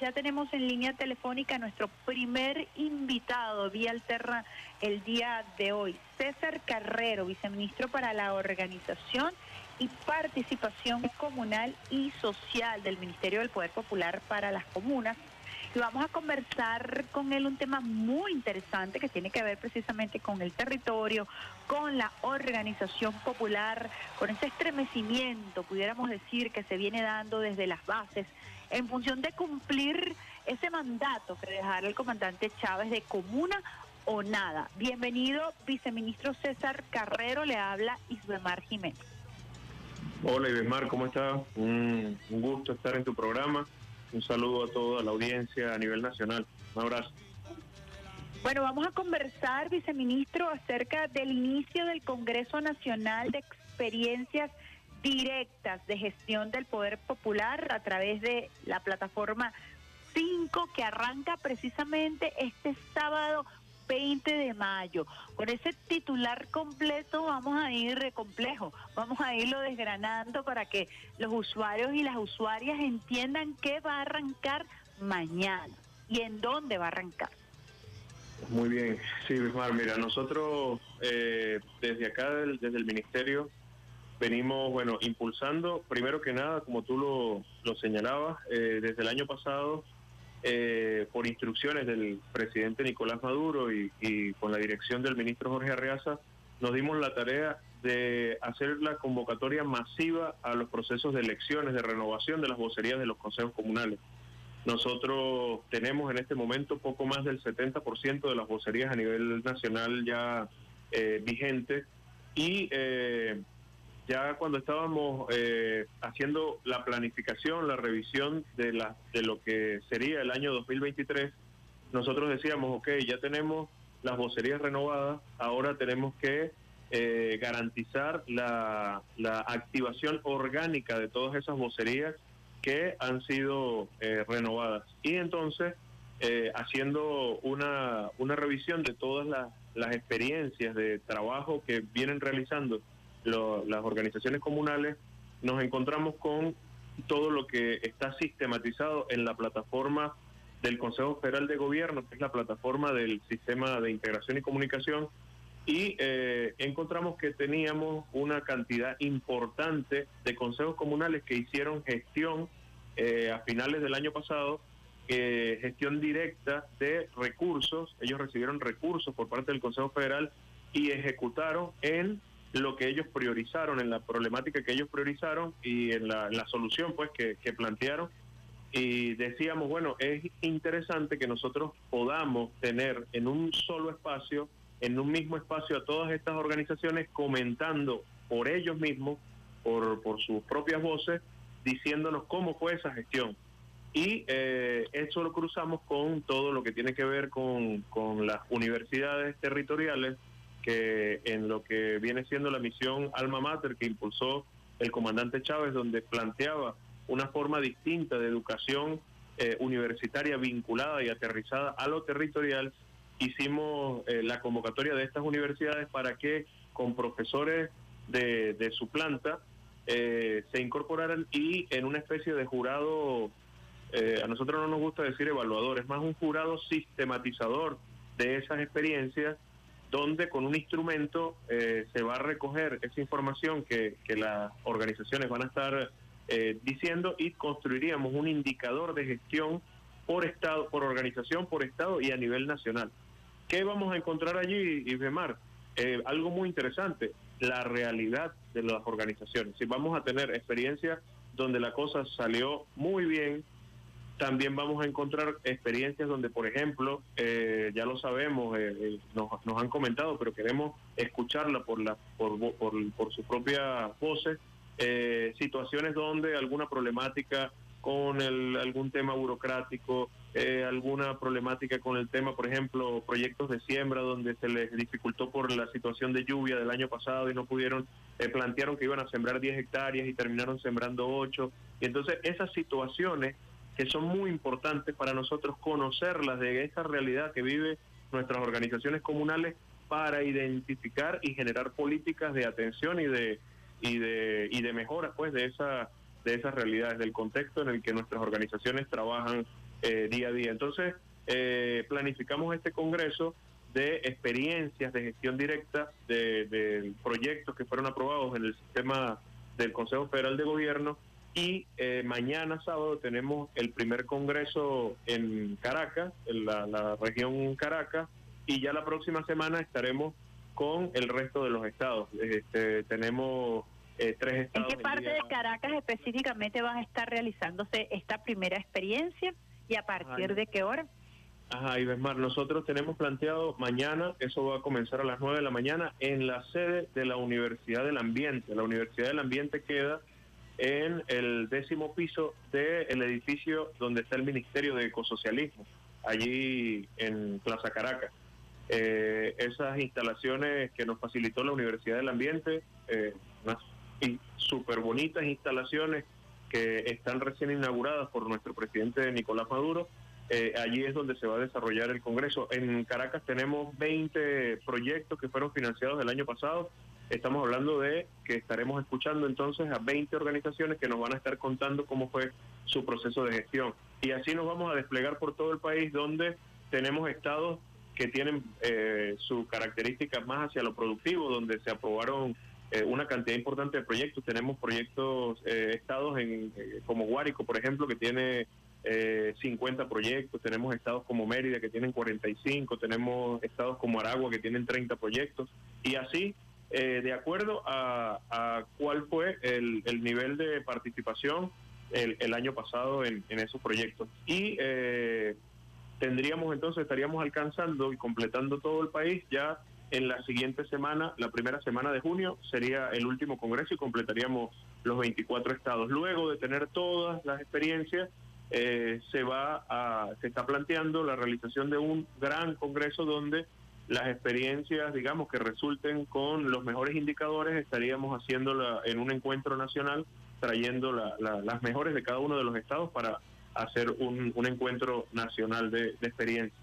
Ya tenemos en línea telefónica nuestro primer invitado vía alterna el día de hoy, César Carrero, viceministro para la organización y participación comunal y social del Ministerio del Poder Popular para las Comunas. Y vamos a conversar con él un tema muy interesante que tiene que ver precisamente con el territorio, con la organización popular, con ese estremecimiento, pudiéramos decir, que se viene dando desde las bases en función de cumplir ese mandato que dejara el comandante Chávez de comuna o nada. Bienvenido, viceministro César Carrero, le habla Isbemar Jiménez. Hola Isbemar, ¿cómo estás? Un, un gusto estar en tu programa. Un saludo a toda la audiencia a nivel nacional. Un abrazo. Bueno, vamos a conversar, viceministro, acerca del inicio del Congreso Nacional de Experiencias directas de gestión del poder popular a través de la plataforma 5 que arranca precisamente este sábado 20 de mayo. Con ese titular completo vamos a ir complejo, vamos a irlo desgranando para que los usuarios y las usuarias entiendan qué va a arrancar mañana y en dónde va a arrancar. Muy bien, sí, Bismar, mira, nosotros eh, desde acá, desde el Ministerio, venimos, bueno, impulsando, primero que nada, como tú lo, lo señalabas, eh, desde el año pasado, eh, por instrucciones del presidente Nicolás Maduro y, con la dirección del ministro Jorge Arreaza, nos dimos la tarea de hacer la convocatoria masiva a los procesos de elecciones, de renovación de las vocerías de los consejos comunales. Nosotros tenemos en este momento poco más del 70% de las vocerías a nivel nacional ya eh, vigentes y eh, ya cuando estábamos eh, haciendo la planificación, la revisión de, la, de lo que sería el año 2023, nosotros decíamos, ok, ya tenemos las vocerías renovadas, ahora tenemos que eh, garantizar la, activación orgánica de todas esas vocerías que han sido eh, renovadas. Y entonces, eh, haciendo una, una revisión de todas las, las experiencias de trabajo que vienen realizando lo, las organizaciones comunales, nos encontramos con todo lo que está sistematizado en la plataforma del Consejo Federal de Gobierno, que es la plataforma del Sistema de Integración y Comunicación, y eh, encontramos que teníamos una cantidad importante de consejos comunales que hicieron gestión eh, a finales del año pasado, eh, gestión directa de recursos, ellos recibieron recursos por parte del Consejo Federal y ejecutaron en lo que ellos priorizaron, en la problemática que ellos priorizaron y en la, en la solución pues que, que, plantearon. Y decíamos, bueno, es interesante que nosotros podamos tener en un solo espacio, en un mismo espacio a todas estas organizaciones comentando por ellos mismos, por, por sus propias voces, diciéndonos cómo fue esa gestión. Y eh, eso lo cruzamos con todo lo que tiene que ver con, con las universidades territoriales, que en lo que viene siendo la misión Alma Mater que impulsó el comandante Chávez, donde planteaba una forma distinta de educación eh, universitaria vinculada y aterrizada a lo territorial, hicimos eh, la convocatoria de estas universidades para que con profesores de, su planta eh, se incorporaran y en una especie de jurado, a nosotros no nos gusta decir evaluador, es más un jurado sistematizador de esas experiencias donde con un instrumento eh, se va a recoger esa información que, que las organizaciones van a estar eh, diciendo y construiríamos un indicador de gestión por estado, por organización, por estado y a nivel nacional. ¿Qué vamos a encontrar allí, Ibemar? Eh, algo muy interesante, la realidad de las organizaciones. Si vamos a tener experiencias donde la cosa salió muy bien, también vamos a encontrar experiencias donde, por ejemplo, eh, ya lo sabemos, eh, eh, nos, nos, han comentado, pero queremos escucharla por, la, por, por, por sus propias voces, eh, situaciones donde alguna problemática con el, algún tema burocrático, eh, alguna problemática con el tema, por ejemplo, proyectos de siembra donde se les dificultó por la situación de lluvia del año pasado y no pudieron, eh, plantearon que iban a sembrar 10 hectáreas y terminaron sembrando 8. Y entonces esas situaciones que son muy importantes para nosotros conocerlas de esa realidad que vive nuestras organizaciones comunales para identificar y generar políticas de atención y de y de y de mejora pues de esa de esas realidades del contexto en el que nuestras organizaciones trabajan día a día. Entonces, planificamos este Congreso de experiencias de gestión directa de, proyectos que fueron aprobados en el sistema del Consejo Federal de Gobierno y eh, mañana sábado tenemos el primer congreso en Caracas, en la, región Caracas, y ya la próxima semana estaremos con el resto de los estados. Este, tenemos eh, tres estados. ¿En qué parte de Caracas específicamente van a estar realizándose esta primera experiencia y a partir de qué hora? Ajá, Ibesmar, nosotros tenemos planteado mañana, eso va a comenzar a las 9 de la mañana, en la sede de la Universidad del Ambiente. La Universidad del Ambiente queda en el décimo piso del edificio donde está el Ministerio de Ecosocialismo, allí en Plaza Caracas. Eh, esas instalaciones que nos facilitó la Universidad del Ambiente, eh, unas súper bonitas instalaciones que están recién inauguradas por nuestro presidente Nicolás Maduro, eh, allí es donde se va a desarrollar el Congreso. En Caracas tenemos 20 proyectos que fueron financiados el año pasado. Estamos hablando de que estaremos escuchando entonces a 20 organizaciones que nos van a estar contando cómo fue su proceso de gestión. Y así nos vamos a desplegar por todo el país donde tenemos estados que tienen eh, su característica más hacia lo productivo, donde se aprobaron eh, una cantidad importante de proyectos. Tenemos proyectos, eh, estados en, como Guárico, por ejemplo, que tiene eh, 50 proyectos, tenemos estados como Mérida que tienen 45, tenemos estados como Aragua que tienen 30 proyectos, y así, eh, de acuerdo a, cuál fue el, nivel de participación el, año pasado en, esos proyectos. Y eh, tendríamos entonces, estaríamos alcanzando y completando todo el país ya en la siguiente semana, la primera semana de junio, sería el último congreso y completaríamos los 24 estados. Luego de tener todas las experiencias, eh, se va a, se está planteando la realización de un gran congreso donde las experiencias, digamos, que resulten con los mejores indicadores, estaríamos haciéndola en un encuentro nacional, trayendo las mejores de cada uno de los estados para hacer un, encuentro nacional de, experiencia.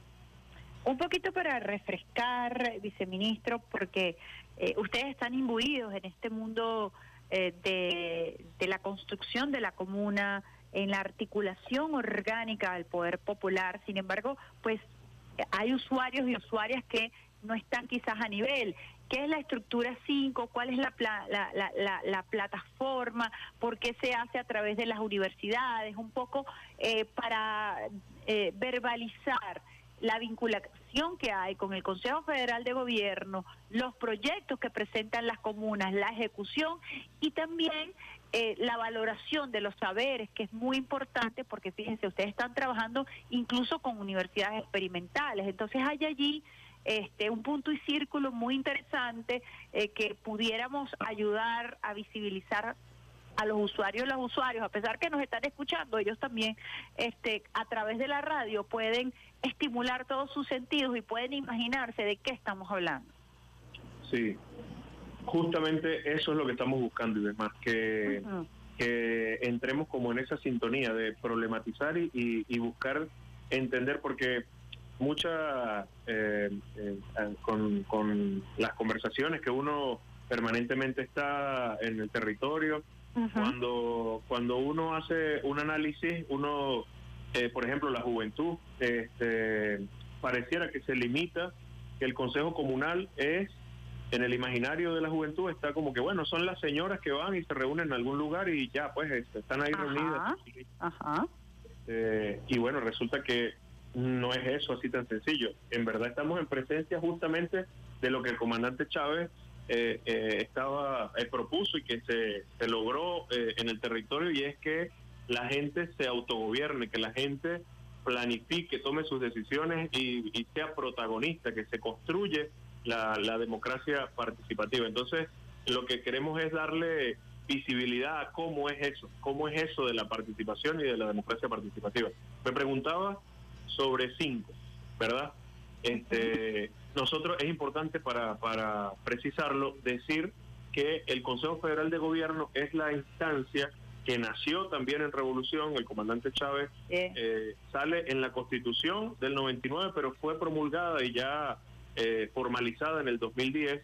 Un poquito para refrescar, viceministro, porque eh, ustedes están imbuidos en este mundo eh, de, de la construcción de la comuna, en la articulación orgánica del poder popular. Sin embargo, pues hay usuarios y usuarias que no están quizás a nivel. ¿Qué es la estructura 5? ¿Cuál es la, la, plataforma? ¿Por qué se hace a través de las universidades? Un poco eh, para eh, verbalizar la vinculación que hay con el Consejo Federal de Gobierno, los proyectos que presentan las comunas, la ejecución y también eh, la valoración de los saberes, que es muy importante porque fíjense, ustedes están trabajando incluso con universidades experimentales, entonces hay allí este, un punto y círculo muy interesante eh, que pudiéramos ayudar a visibilizar a los usuarios los usuarios, a pesar que nos están escuchando, ellos también este, a través de la radio pueden estimular todos sus sentidos y pueden imaginarse de qué estamos hablando. Sí, justamente eso es lo que estamos buscando y demás, que, que entremos como en esa sintonía de problematizar y, buscar entender, porque mucha eh, eh, con, con las conversaciones que uno permanentemente está en el territorio, cuando, cuando uno hace un análisis, uno, eh, por ejemplo, la juventud, este, pareciera que se limita que el Consejo Comunal es en el imaginario de la juventud está como que, bueno, son las señoras que van y se reúnen en algún lugar y ya, pues este, están ahí reunidas. Ajá. Eh, y bueno, resulta que no es eso así tan sencillo. En verdad estamos en presencia justamente de lo que el comandante Chávez eh, eh, estaba propuso y que se, se logró en el territorio y es que la gente se autogobierne, que la gente planifique, tome sus decisiones y, y sea protagonista, que se construye la, democracia participativa. Entonces, lo que queremos es darle visibilidad a cómo es eso, cómo es eso de la participación y de la democracia participativa. Me preguntaba sobre cinco, ¿verdad? Este, nosotros es importante para, para precisarlo decir que el Consejo Federal de Gobierno es la instancia que nació también en revolución, el comandante Chávez eh, sale en la constitución del 99, pero fue promulgada y ya eh, formalizada en el 2010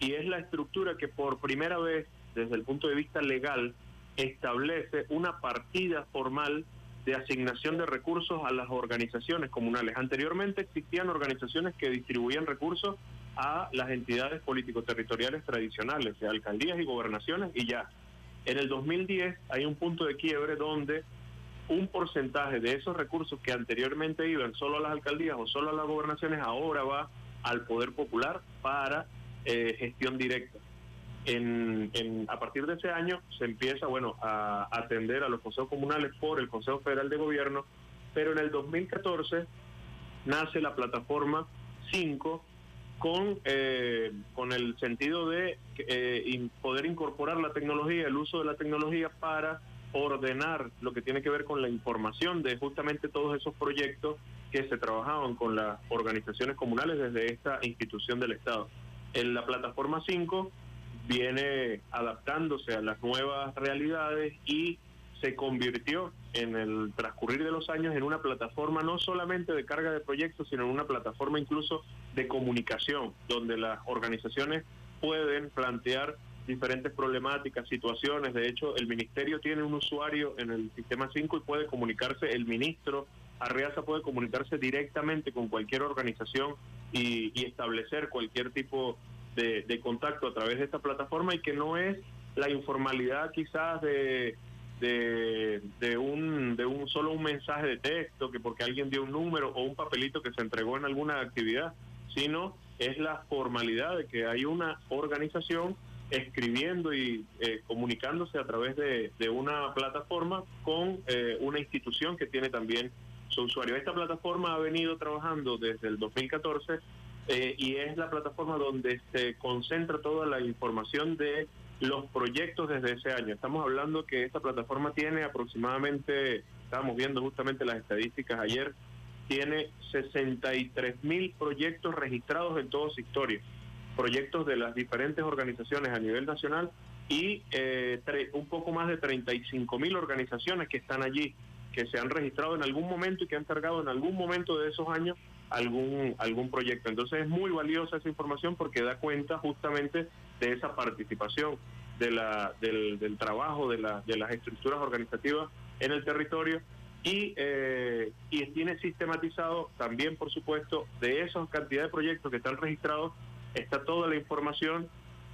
y es la estructura que por primera vez desde el punto de vista legal establece una partida formal de asignación de recursos a las organizaciones comunales. Anteriormente existían organizaciones que distribuían recursos a las entidades político-territoriales tradicionales, de alcaldías y gobernaciones, y ya. En el 2010 hay un punto de quiebre donde un porcentaje de esos recursos que anteriormente iban solo a las alcaldías o solo a las gobernaciones, ahora va al Poder Popular para eh, gestión directa. En, a partir de ese año se empieza bueno a atender a los consejos comunales por el Consejo Federal de Gobierno, pero en el 2014 nace la plataforma 5 con, eh, con el sentido de eh, poder incorporar la tecnología, el uso de la tecnología para ordenar lo que tiene que ver con la información de justamente todos esos proyectos que se trabajaban con las organizaciones comunales desde esta institución del Estado. En la plataforma 5 viene adaptándose a las nuevas realidades y se convirtió en el transcurrir de los años en una plataforma no solamente de carga de proyectos, sino en una plataforma incluso de comunicación, donde las organizaciones pueden plantear diferentes problemáticas, situaciones. De hecho, el ministerio tiene un usuario en el sistema 5 y puede comunicarse, el ministro Arreaza puede comunicarse directamente con cualquier organización y, y establecer cualquier tipo de, contacto a través de esta plataforma y que no es la informalidad quizás de, de, un, de un solo un mensaje de texto, que porque alguien dio un número o un papelito que se entregó en alguna actividad, sino es la formalidad de que hay una organización escribiendo y eh, comunicándose a través de, una plataforma con eh, una institución que tiene también su usuario. Esta plataforma ha venido trabajando desde el 2014 eh, y es la plataforma donde se concentra toda la información de los proyectos desde ese año. Estamos hablando que esta plataforma tiene aproximadamente, estábamos viendo justamente las estadísticas ayer, tiene 63 mil proyectos registrados en toda su historia, proyectos de las diferentes organizaciones a nivel nacional y eh, un poco más de 35 mil organizaciones que están allí, que se han registrado en algún momento y que han cargado en algún momento de esos años algún, algún proyecto. Entonces es muy valiosa esa información porque da cuenta justamente de esa participación de la, del, del trabajo de, la, de las estructuras organizativas en el territorio y, eh, y tiene sistematizado también, por supuesto, de esa cantidad de proyectos que están registrados, está toda la información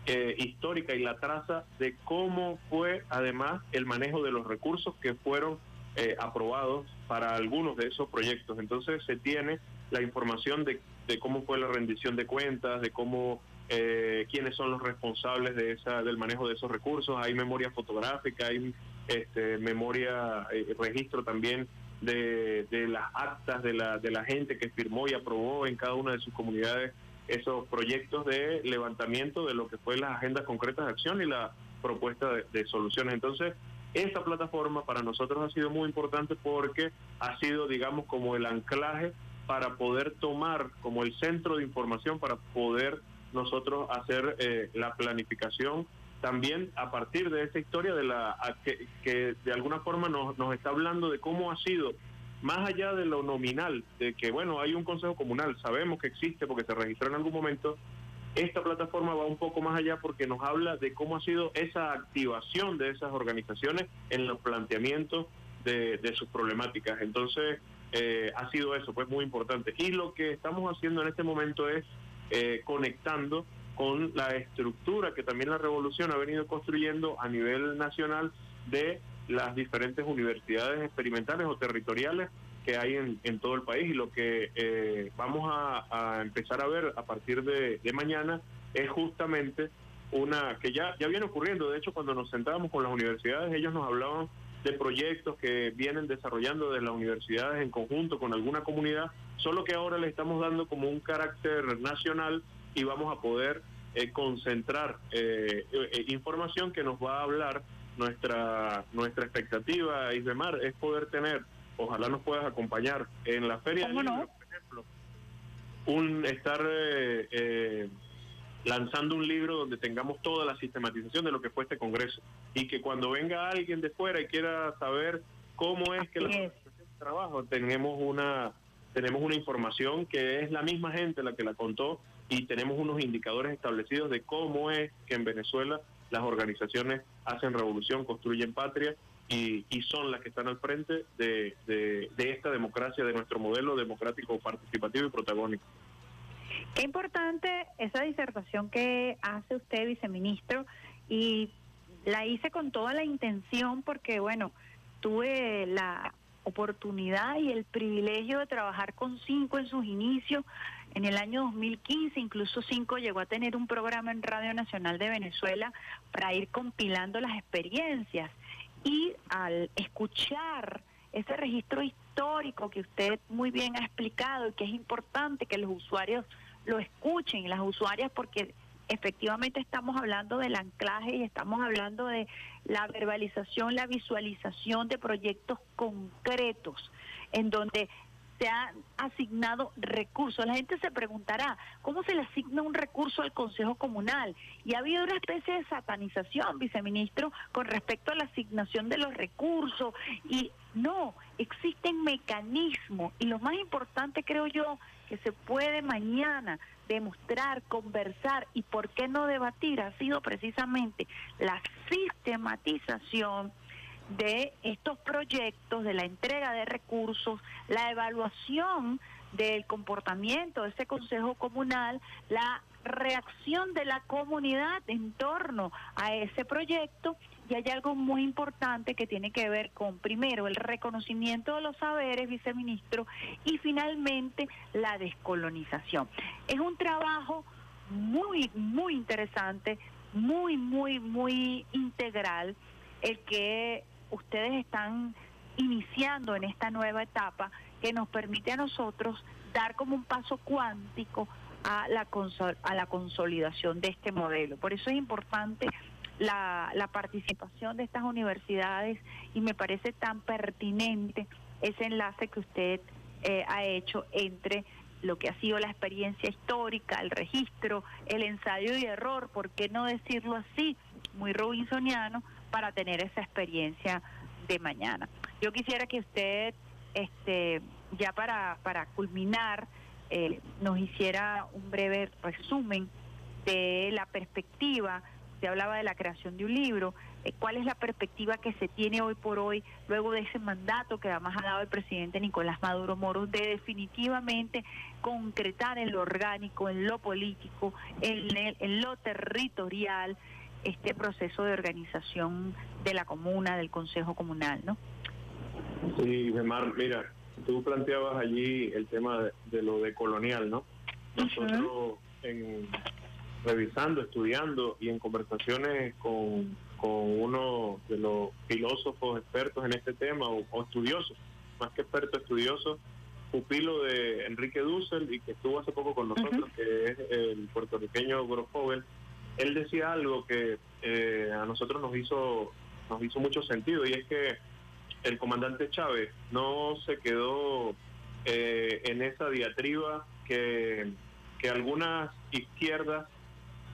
eh, histórica y la traza de cómo fue además el manejo de los recursos que fueron eh, aprobados para algunos de esos proyectos. Entonces se tiene la información de, cómo fue la rendición de cuentas, de cómo eh, quiénes son los responsables de esa del manejo de esos recursos. Hay memoria fotográfica, hay este, memoria, eh, registro también de, de las actas de la, de la gente que firmó y aprobó en cada una de sus comunidades esos proyectos de levantamiento de lo que fue las agendas concretas de acción y la propuesta de soluciones. Entonces, esta plataforma para nosotros ha sido muy importante porque ha sido, digamos, como el anclaje para poder tomar como el centro de información para poder nosotros hacer eh, la planificación también a partir de esa historia de la que, que de alguna forma nos, nos está hablando de cómo ha sido más allá de lo nominal de que bueno hay un consejo comunal sabemos que existe porque se registró en algún momento esta plataforma va un poco más allá porque nos habla de cómo ha sido esa activación de esas organizaciones en los planteamientos de, de sus problemáticas. Entonces eh, ha sido eso, pues muy importante. Y lo que estamos haciendo en este momento es eh, conectando con la estructura que también la revolución ha venido construyendo a nivel nacional de las diferentes universidades experimentales o territoriales que hay en, todo el país y lo que eh, vamos a, empezar a ver a partir de, de, mañana es justamente una que ya, ya viene ocurriendo, de hecho cuando nos sentábamos con las universidades ellos nos hablaban de proyectos que vienen desarrollando de las universidades en conjunto con alguna comunidad, solo que ahora le estamos dando como un carácter nacional y vamos a poder eh, concentrar eh, eh, información que nos va a hablar nuestra nuestra expectativa, Isbemar, es poder tener, ojalá nos puedas acompañar en la feria por ejemplo, un estar lanzando un libro donde tengamos toda la sistematización de lo que fue este Congreso y que cuando venga alguien de fuera y quiera saber cómo es que la trabajo, tenemos una tenemos una información que es la misma gente la que la contó y tenemos unos indicadores establecidos de cómo es que en Venezuela las organizaciones hacen revolución, construyen patria y, son las que están al frente de, de, esta democracia, de nuestro modelo democrático participativo y protagónico. Qué importante esa disertación que hace usted, viceministro, y la hice con toda la intención porque, bueno, tuve la oportunidad y el privilegio de trabajar con Cinco en sus inicios. En el año 2015, incluso Cinco llegó a tener un programa en Radio Nacional de Venezuela para ir compilando las experiencias. Y al escuchar ese registro histórico que usted muy bien ha explicado y que es importante que los usuarios lo escuchen, las usuarias, porque efectivamente estamos hablando del anclaje y estamos hablando de la verbalización, la visualización de proyectos concretos en donde se han asignado recursos. La gente se preguntará, ¿cómo se le asigna un recurso al Consejo Comunal? Y ha habido una especie de satanización, viceministro, con respecto a la asignación de los recursos. Y no, existen mecanismos. Y lo más importante, creo yo, que se puede mañana demostrar, conversar y por qué no debatir ha sido precisamente la sistematización de estos proyectos, de la entrega de recursos, la evaluación del comportamiento de ese Consejo Comunal, la reacción de la comunidad en torno a ese proyecto y hay algo muy importante que tiene que ver con, primero, el reconocimiento de los saberes, viceministro, y finalmente la descolonización. Es un trabajo muy, muy interesante, muy, muy, muy integral, el que ustedes están iniciando en esta nueva etapa que nos permite a nosotros dar como un paso cuántico a la, a la consolidación de este modelo. Por eso es importante la, la participación de estas universidades y me parece tan pertinente ese enlace que usted eh, ha hecho entre lo que ha sido la experiencia histórica, el registro, el ensayo y error, ¿por qué no decirlo así? Muy robinsoniano, para tener esa experiencia de mañana. Yo quisiera que usted, este, ya para, para culminar, eh, nos hiciera un breve resumen de la perspectiva, se hablaba de la creación de un libro, eh, cuál es la perspectiva que se tiene hoy por hoy, luego de ese mandato que además ha dado el presidente Nicolás Maduro Moro, de definitivamente concretar en lo orgánico, en lo político, en, en lo territorial, este proceso de organización de la comuna, del Consejo Comunal, ¿no? Sí, Gemar, mira, tú planteabas allí el tema de, lo de colonial, ¿no? Nosotros, en, revisando, estudiando y en conversaciones con, con uno de los filósofos expertos en este tema, o, estudiosos, más que experto, estudioso, pupilo de Enrique Dussel y que estuvo hace poco con nosotros, que es el puertorriqueño Grofogel, él decía algo que eh, a nosotros nos hizo nos hizo mucho sentido y es que el comandante Chávez no se quedó eh, en esa diatriba que, que algunas izquierdas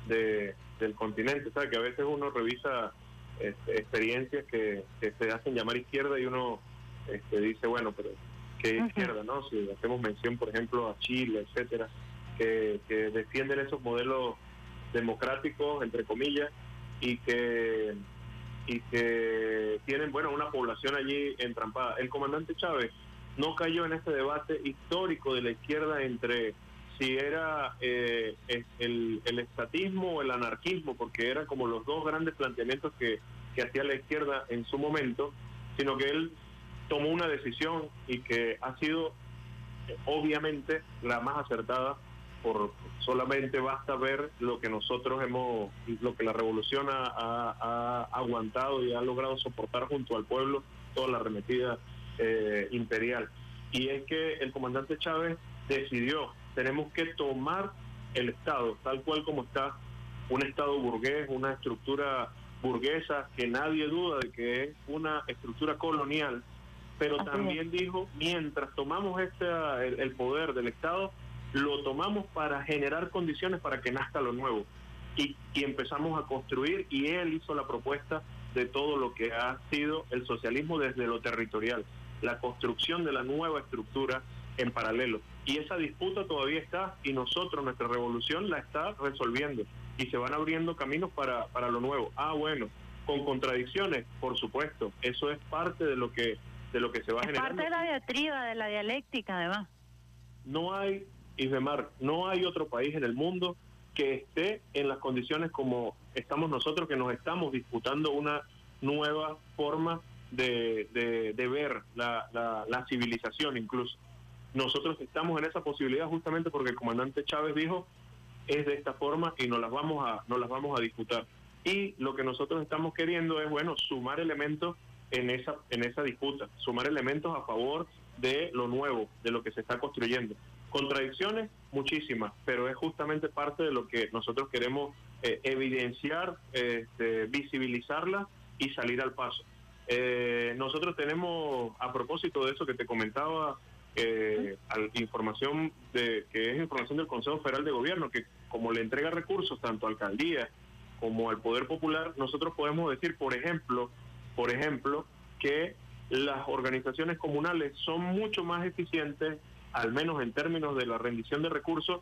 de, del continente, ¿sabes? que a veces uno revisa este, experiencias que, se hacen llamar izquierda y uno este, dice, bueno, pero ¿qué izquierda? no Si hacemos mención, por ejemplo, a Chile, etcétera, que, que defienden esos modelos democráticos, entre comillas, y que y que tienen bueno una población allí entrampada. El comandante Chávez no cayó en ese debate histórico de la izquierda entre si era eh, el, estatismo o el anarquismo, porque eran como los dos grandes planteamientos que, que hacía la izquierda en su momento, sino que él tomó una decisión y que ha sido eh, obviamente la más acertada por solamente basta ver lo que nosotros hemos, lo que la revolución ha, aguantado y ha logrado soportar junto al pueblo, toda la arremetida eh, imperial. Y es que el comandante Chávez decidió, tenemos que tomar el Estado tal cual como está, un Estado burgués, una estructura burguesa que nadie duda de que es una estructura colonial, pero también dijo, mientras tomamos este, el poder del Estado, lo tomamos para generar condiciones para que nazca lo nuevo. Y, empezamos a construir y él hizo la propuesta de todo lo que ha sido el socialismo desde lo territorial, la construcción de la nueva estructura en paralelo. Y esa disputa todavía está y nosotros, nuestra revolución, la está resolviendo y se van abriendo caminos para, para lo nuevo. Ah, bueno, con contradicciones, por supuesto, eso es parte de lo que de lo que se va es generando. Parte de la diatriba, de la dialéctica, además. No hay, Isbemar, no hay otro país en el mundo que esté en las condiciones como estamos nosotros, que nos estamos disputando una nueva forma de, de, ver la, la, civilización incluso. Nosotros estamos en esa posibilidad justamente porque el comandante Chávez dijo es de esta forma y nos las vamos a, nos las vamos a disputar. Y lo que nosotros estamos queriendo es, bueno, sumar elementos en esa, en esa disputa, sumar elementos a favor de lo nuevo, de lo que se está construyendo. Contradicciones, muchísimas, pero es justamente parte de lo que nosotros queremos eh, evidenciar, este, visibilizarla y salir al paso. Eh, nosotros tenemos, a propósito de eso que te comentaba, eh, información de que es información del Consejo Federal de Gobierno, que como le entrega recursos tanto a alcaldías como al Poder Popular, nosotros podemos decir, por ejemplo, por ejemplo, que las organizaciones comunales son mucho más eficientes, al menos en términos de la rendición de recursos,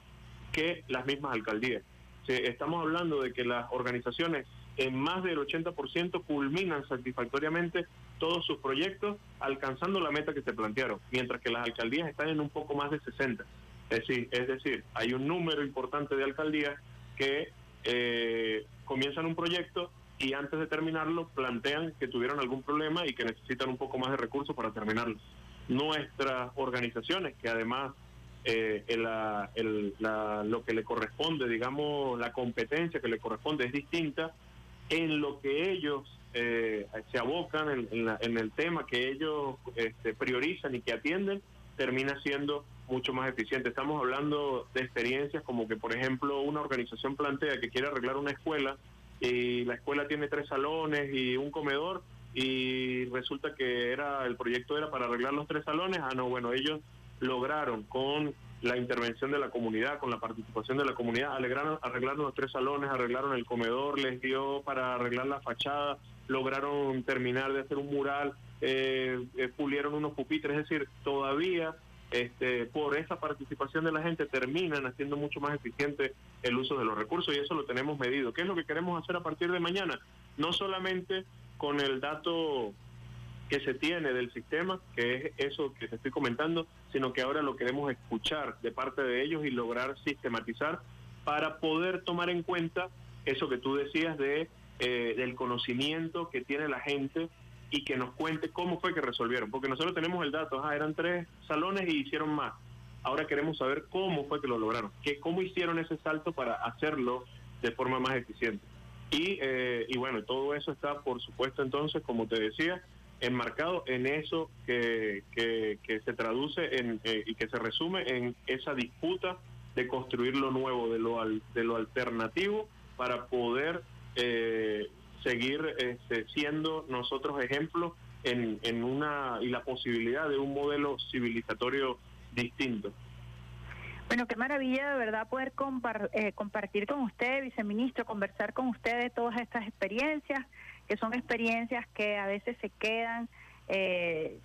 que las mismas alcaldías. estamos hablando de que las organizaciones en más del 80% culminan satisfactoriamente todos sus proyectos alcanzando la meta que se plantearon, mientras que las alcaldías están en un poco más de 60. Es decir, es decir hay un número importante de alcaldías que eh, comienzan un proyecto y antes de terminarlo plantean que tuvieron algún problema y que necesitan un poco más de recursos para terminarlo. Nuestras organizaciones, que además eh, lo que le corresponde, digamos, la competencia que le corresponde es distinta, en lo que ellos eh, se abocan, en, el tema que ellos este, priorizan y que atienden, termina siendo mucho más eficiente. Estamos hablando de experiencias como que, por ejemplo, una organización plantea que quiere arreglar una escuela y la escuela tiene tres salones y un comedor y resulta que era el proyecto era para arreglar los tres salones. Ah, no, bueno, ellos lograron con la intervención de la comunidad, con la participación de la comunidad, arreglaron, arreglaron los tres salones, arreglaron el comedor, les dio para arreglar la fachada, lograron terminar de hacer un mural, eh, eh, pulieron unos pupitres, es decir, todavía este, por esa participación de la gente terminan haciendo mucho más eficiente el uso de los recursos y eso lo tenemos medido. ¿Qué es lo que queremos hacer a partir de mañana? No solamente con el dato que se tiene del sistema, que es eso que te estoy comentando, sino que ahora lo queremos escuchar de parte de ellos y lograr sistematizar para poder tomar en cuenta eso que tú decías de eh, del conocimiento que tiene la gente y que nos cuente cómo fue que resolvieron, porque nosotros tenemos el dato, eran tres salones y hicieron más. Ahora queremos saber cómo fue que lo lograron, que cómo hicieron ese salto para hacerlo de forma más eficiente. Y, eh, y bueno, todo eso está, por supuesto, entonces, como te decía, enmarcado en eso que, que, se traduce en, eh, y que se resume en esa disputa de construir lo nuevo, de lo, de lo alternativo, para poder eh, seguir este, siendo nosotros ejemplos en, en una y la posibilidad de un modelo civilizatorio distinto. Bueno, qué maravilla de verdad poder eh, compartir con usted, viceministro, conversar con usted de todas estas experiencias, que son experiencias que a veces se quedan, eh,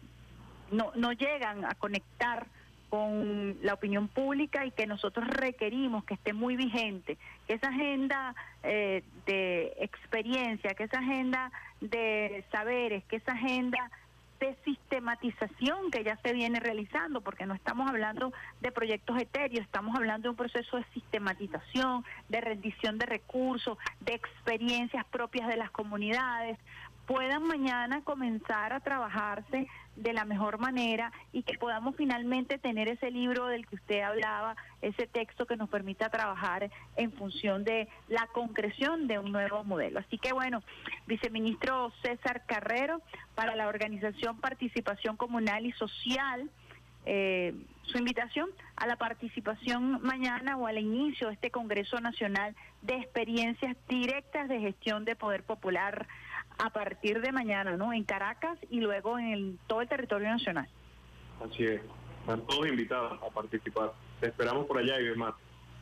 no, no llegan a conectar con la opinión pública y que nosotros requerimos que esté muy vigente, que esa agenda eh, de experiencia, que esa agenda de saberes, que esa agenda de sistematización que ya se viene realizando, porque no estamos hablando de proyectos etéreos, estamos hablando de un proceso de sistematización, de rendición de recursos, de experiencias propias de las comunidades, puedan mañana comenzar a trabajarse de la mejor manera y que podamos finalmente tener ese libro del que usted hablaba, ese texto que nos permita trabajar en función de la concreción de un nuevo modelo. Así que bueno, viceministro César Carrero, para la organización Participación Comunal y Social, eh, su invitación a la participación mañana o al inicio de este Congreso Nacional de Experiencias Directas de Gestión de Poder Popular a partir de mañana, ¿no? En Caracas y luego en todo el territorio nacional. Así es. Están todos invitados a participar. Te esperamos por allá y demás.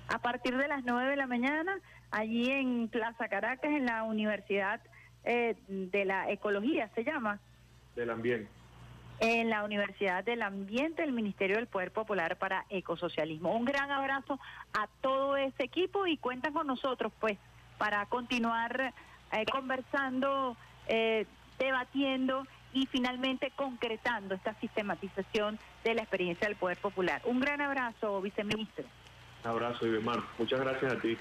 A partir de las 9 de la mañana, allí en Plaza Caracas, en la Universidad eh, de la Ecología, ¿se llama? Del Ambiente. En la Universidad del Ambiente del Ministerio del Poder Popular para Ecosocialismo. Un gran abrazo a todo ese equipo y cuentan con nosotros, pues, para continuar eh, conversando, eh, debatiendo y finalmente concretando esta sistematización de la experiencia del Poder Popular. Un gran abrazo, viceministro. Un abrazo, Ivemar. Muchas gracias a ti.